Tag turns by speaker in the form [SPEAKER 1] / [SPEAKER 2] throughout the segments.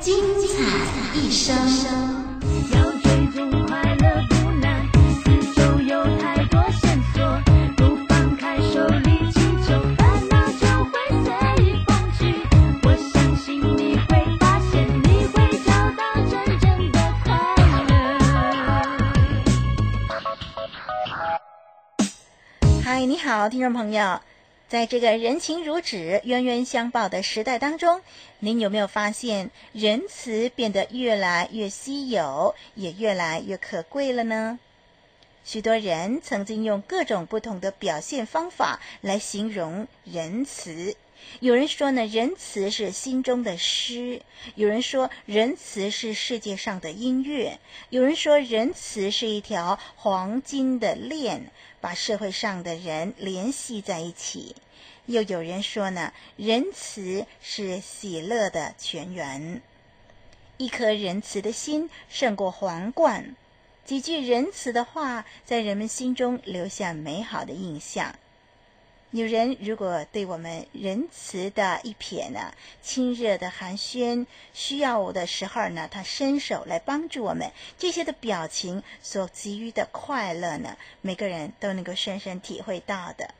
[SPEAKER 1] 精彩一生嗨，你好，听众朋友，在这个人情如纸、冤冤相报的时代当中，您有没有发现仁慈变得越来越稀有，也越来越可贵了呢？许多人曾经用各种不同的表现方法来形容仁慈。有人说呢，仁慈是心中的诗；有人说，仁慈是世界上的音乐；有人说，仁慈是一条黄金的链，把社会上的人联系在一起；又有人说呢，仁慈是喜乐的泉源。一颗仁慈的心胜过皇冠，几句仁慈的话在人们心中留下美好的印象。有人如果对我们仁慈的一瞥呢，亲热的寒暄，需要我的时候呢，他伸手来帮助我们，这些的表情所给予的快乐呢，每个人都能够深深体会到的。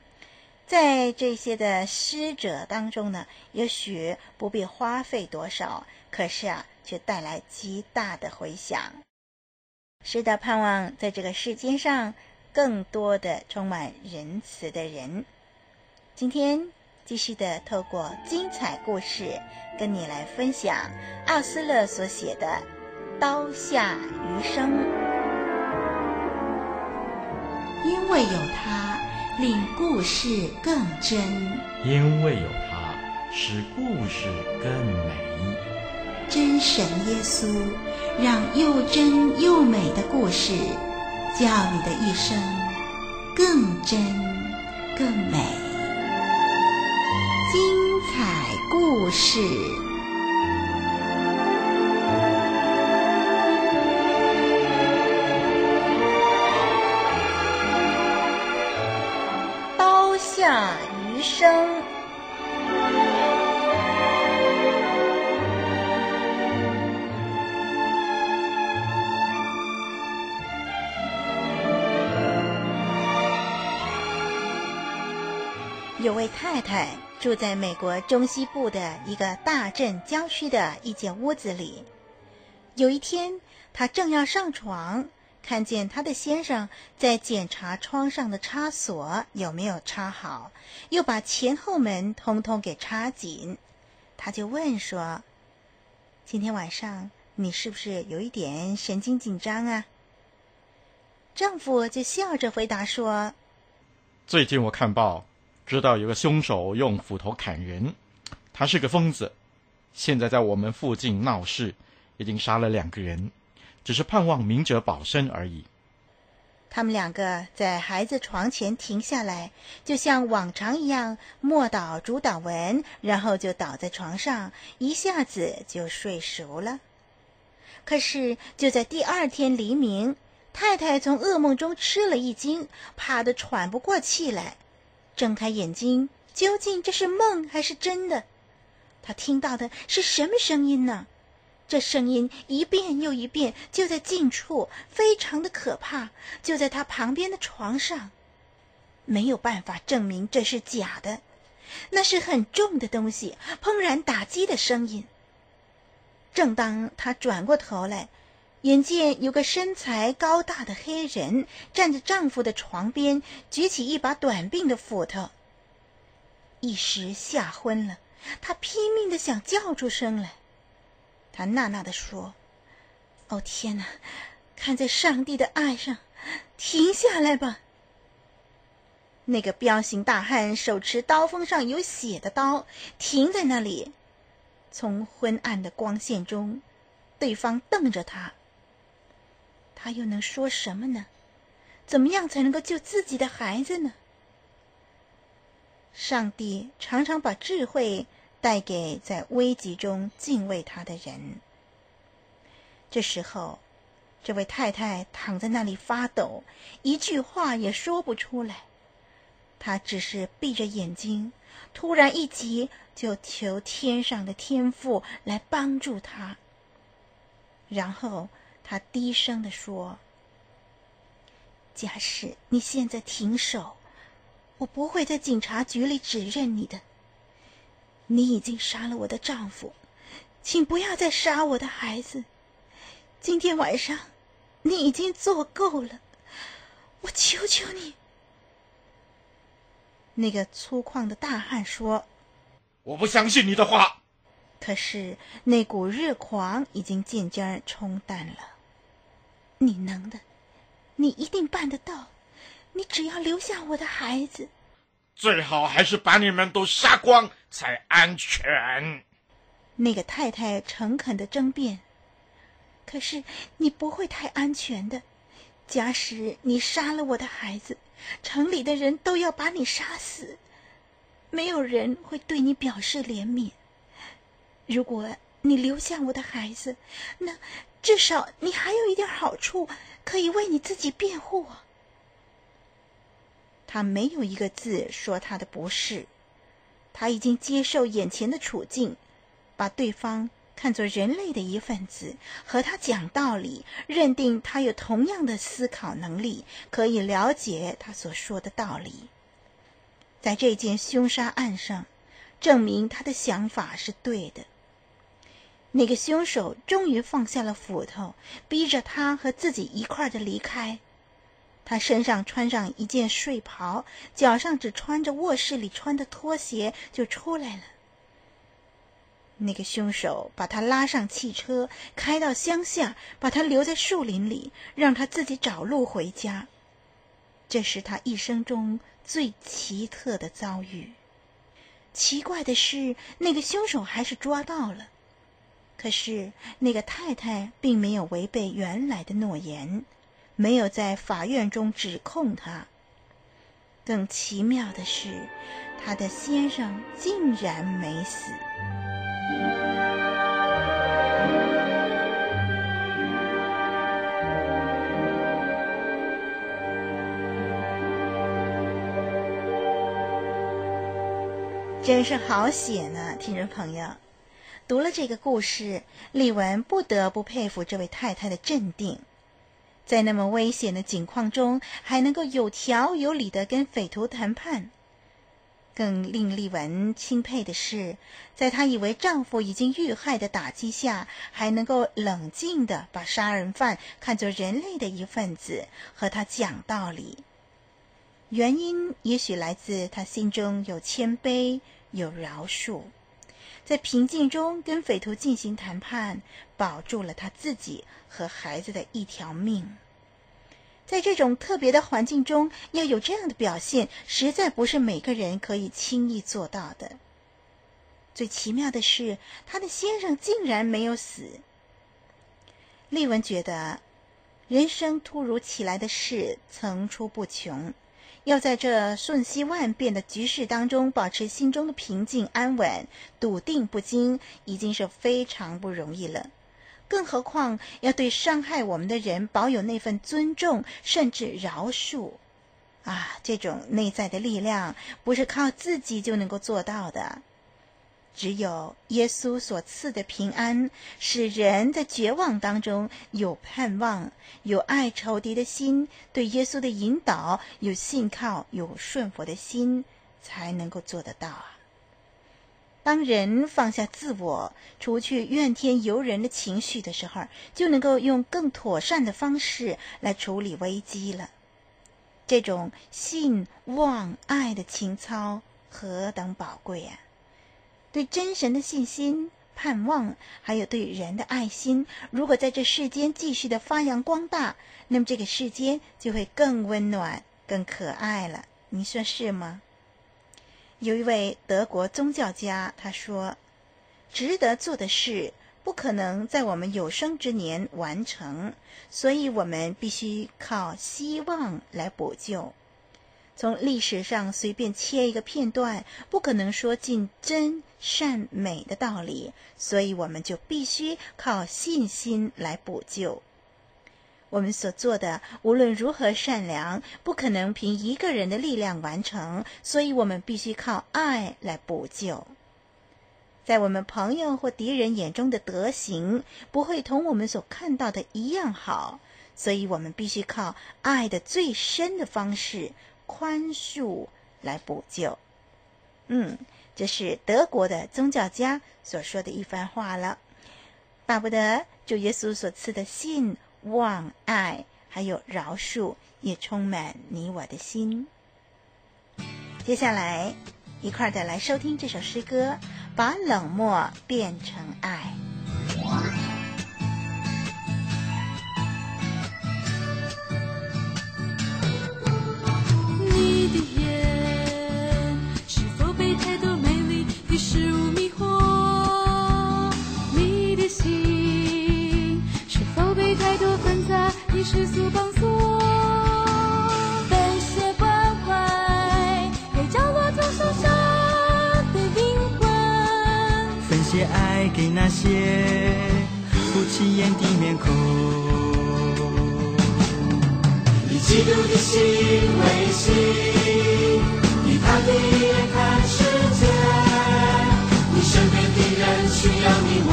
[SPEAKER 1] 在这些的施者当中呢，也许不必花费多少，可是啊，却带来极大的回响。是的，盼望在这个世界上，更多的充满仁慈的人。今天继续的透过精彩故事，跟你来分享奥斯勒所写的《刀下余生》。
[SPEAKER 2] 因为有他，令故事更真；
[SPEAKER 3] 因为有他，使故事更美。
[SPEAKER 2] 真神耶稣，让又真又美的故事，叫你的一生更真更美。精彩故事，
[SPEAKER 1] 刀下余生。有位太太住在美国中西部的一个大镇郊区的一间屋子里。有一天，她正要上床，看见她的先生在检查窗上的插锁有没有插好，又把前后门通通给插紧。她就问说：“今天晚上你是不是有一点神经紧张啊？”丈夫就笑着回答说：“
[SPEAKER 3] 最近我看报。”知道有个凶手用斧头砍人，他是个疯子，现在在我们附近闹事，已经杀了两个人，只是盼望明哲保身而已。
[SPEAKER 1] 他们两个在孩子床前停下来，就像往常一样默祷主祷文，然后就倒在床上，一下子就睡熟了。可是就在第二天黎明，太太从噩梦中吃了一惊，怕得喘不过气来。睁开眼睛，究竟这是梦还是真的？他听到的是什么声音呢？这声音一遍又一遍，就在近处，非常的可怕，就在他旁边的床上。没有办法证明这是假的，那是很重的东西，砰然打击的声音。正当他转过头来，眼见有个身材高大的黑人站在丈夫的床边，举起一把短柄的斧头。一时吓昏了，她拼命的想叫出声来。她呐呐的说：“哦天哪，看在上帝的爱上，停下来吧！”那个彪形大汉手持刀锋上有血的刀，停在那里。从昏暗的光线中，对方瞪着他。他又能说什么呢？怎么样才能够救自己的孩子呢？上帝常常把智慧带给在危急中敬畏他的人。这时候，这位太太躺在那里发抖，一句话也说不出来。她只是闭着眼睛，突然一急，就求天上的天父来帮助她。然后她低声地说：“假使你现在停手。”我不会在警察局里指认你的。你已经杀了我的丈夫，请不要再杀我的孩子。今天晚上，你已经做够了，我求求你。那个粗犷的大汉说：“
[SPEAKER 3] 我不相信你的话。”
[SPEAKER 1] 可是那股热狂已经渐渐冲淡了。你能的，你一定办得到。你只要留下我的孩子，
[SPEAKER 3] 最好还是把你们都杀光才安全。
[SPEAKER 1] 那个太太诚恳的争辩。可是你不会太安全的。假使你杀了我的孩子，城里的人都要把你杀死，没有人会对你表示怜悯。如果你留下我的孩子，那至少你还有一点好处，可以为你自己辩护。他没有一个字说他的不是，他已经接受眼前的处境，把对方看作人类的一份子，和他讲道理，认定他有同样的思考能力，可以了解他所说的道理。在这件凶杀案上，证明他的想法是对的。那个凶手终于放下了斧头，逼着他和自己一块儿的离开。他身上穿上一件睡袍，脚上只穿着卧室里穿的拖鞋就出来了。那个凶手把他拉上汽车，开到乡下，把他留在树林里，让他自己找路回家。这是他一生中最奇特的遭遇。奇怪的是，那个凶手还是抓到了，可是那个太太并没有违背原来的诺言。没有在法院中指控他。更奇妙的是，他的先生竟然没死。真是好写呢，听众朋友。读了这个故事，丽文不得不佩服这位太太的镇定。在那么危险的境况中，还能够有条有理地跟匪徒谈判。更令丽文钦佩的是，在她以为丈夫已经遇害的打击下，还能够冷静地把杀人犯看作人类的一份子，和他讲道理。原因也许来自她心中有谦卑，有饶恕。在平静中跟匪徒进行谈判，保住了他自己和孩子的一条命。在这种特别的环境中，要有这样的表现，实在不是每个人可以轻易做到的。最奇妙的是，他的先生竟然没有死。丽文觉得，人生突如其来的事层出不穷。要在这瞬息万变的局势当中保持心中的平静安稳、笃定不惊，已经是非常不容易了。更何况要对伤害我们的人保有那份尊重，甚至饶恕。啊，这种内在的力量不是靠自己就能够做到的。只有耶稣所赐的平安，使人在绝望当中有盼望，有爱仇敌的心，对耶稣的引导有信靠，有顺服的心，才能够做得到啊。当人放下自我，除去怨天尤人的情绪的时候，就能够用更妥善的方式来处理危机了。这种信望爱的情操何等宝贵啊！对真神的信心、盼望，还有对人的爱心，如果在这世间继续的发扬光大，那么这个世间就会更温暖、更可爱了。你说是吗？有一位德国宗教家，他说：“值得做的事，不可能在我们有生之年完成，所以我们必须靠希望来补救。从历史上随便切一个片段，不可能说尽真善美的道理，所以我们就必须靠信心来补救。我们所做的无论如何善良，不可能凭一个人的力量完成，所以我们必须靠爱来补救。在我们朋友或敌人眼中的德行，不会同我们所看到的一样好，所以我们必须靠爱的最深的方式。宽恕来补救，嗯，这是德国的宗教家所说的一番话了。巴不得主耶稣所赐的信望爱还有饶恕，也充满你我的心。接下来一块儿的来收听这首诗歌，把冷漠变成爱。
[SPEAKER 4] 给那些不起眼的面孔。以基督的心为心，以
[SPEAKER 5] 他的眼看世界，你身边的人需要你我，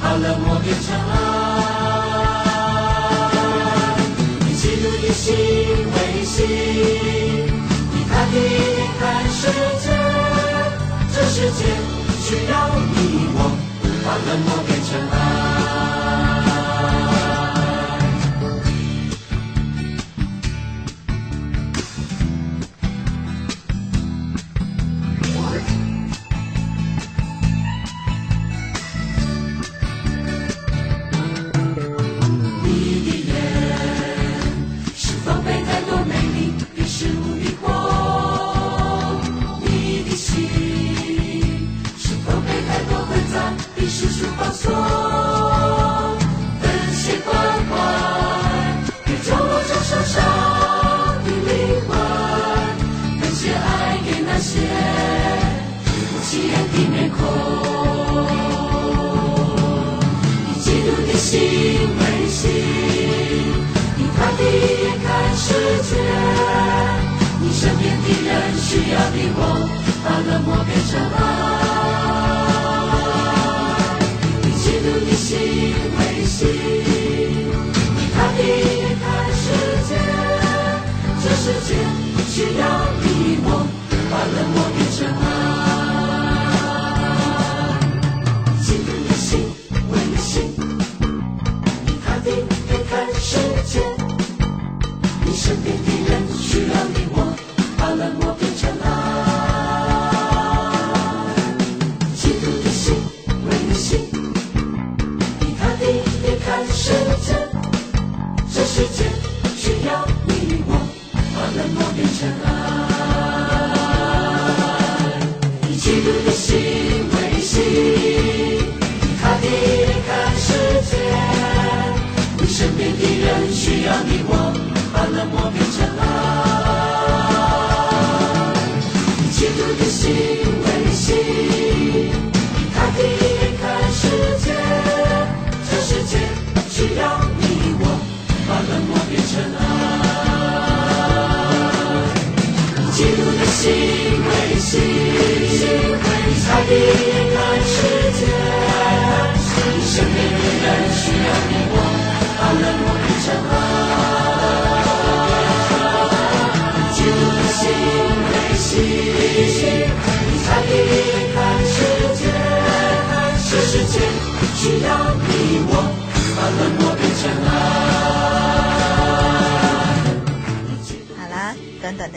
[SPEAKER 5] 好冷漠变成爱。以基督的心为心，以他的眼看世界，这世界。需要你我。把冷漠变成爱。心为心，你他的眼看世界，你身边的人需要你我，把冷漠变成爱，你嫉妒的心为心，你他的眼看世界，这世界需要你我，把冷漠变成爱。只要你我，把冷漠变成爱。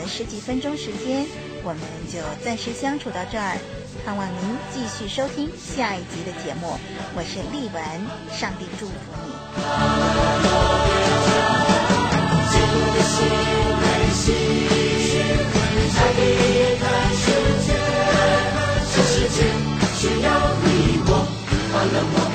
[SPEAKER 1] 十几分钟时间，我们就暂时相处到这儿，盼望您继续收听下一集的节目。我是丽文，上帝祝福你。